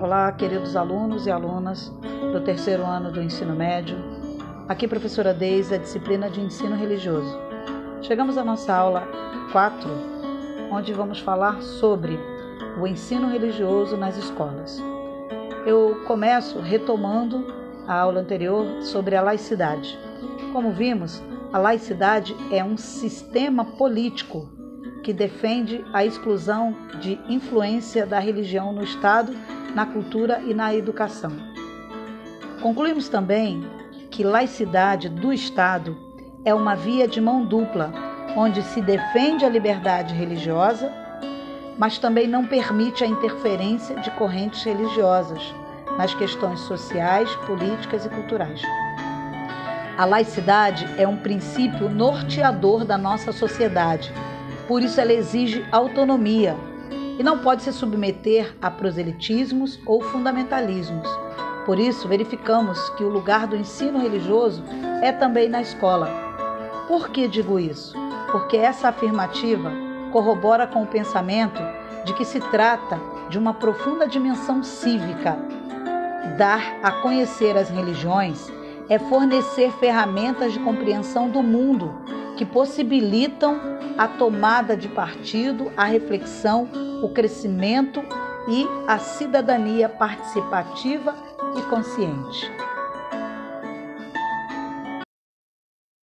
Olá, queridos alunos e alunas do terceiro ano do ensino médio. Aqui, professora Deise, a disciplina de ensino religioso. Chegamos à nossa aula 4, onde vamos falar sobre o ensino religioso nas escolas. Eu começo retomando a aula anterior sobre a laicidade. Como vimos, a laicidade é um sistema político que defende a exclusão de influência da religião no Estado na cultura e na educação. Concluímos também que laicidade do Estado é uma via de mão dupla, onde se defende a liberdade religiosa, mas também não permite a interferência de correntes religiosas nas questões sociais, políticas e culturais. A laicidade é um princípio norteador da nossa sociedade, por isso ela exige autonomia, e não pode se submeter a proselitismos ou fundamentalismos. Por isso, verificamos que o lugar do ensino religioso é também na escola. Por que digo isso? Porque essa afirmativa corrobora com o pensamento de que se trata de uma profunda dimensão cívica. Dar a conhecer as religiões é fornecer ferramentas de compreensão do mundo que possibilitam a tomada de partido, a reflexão, o crescimento e a cidadania participativa e consciente.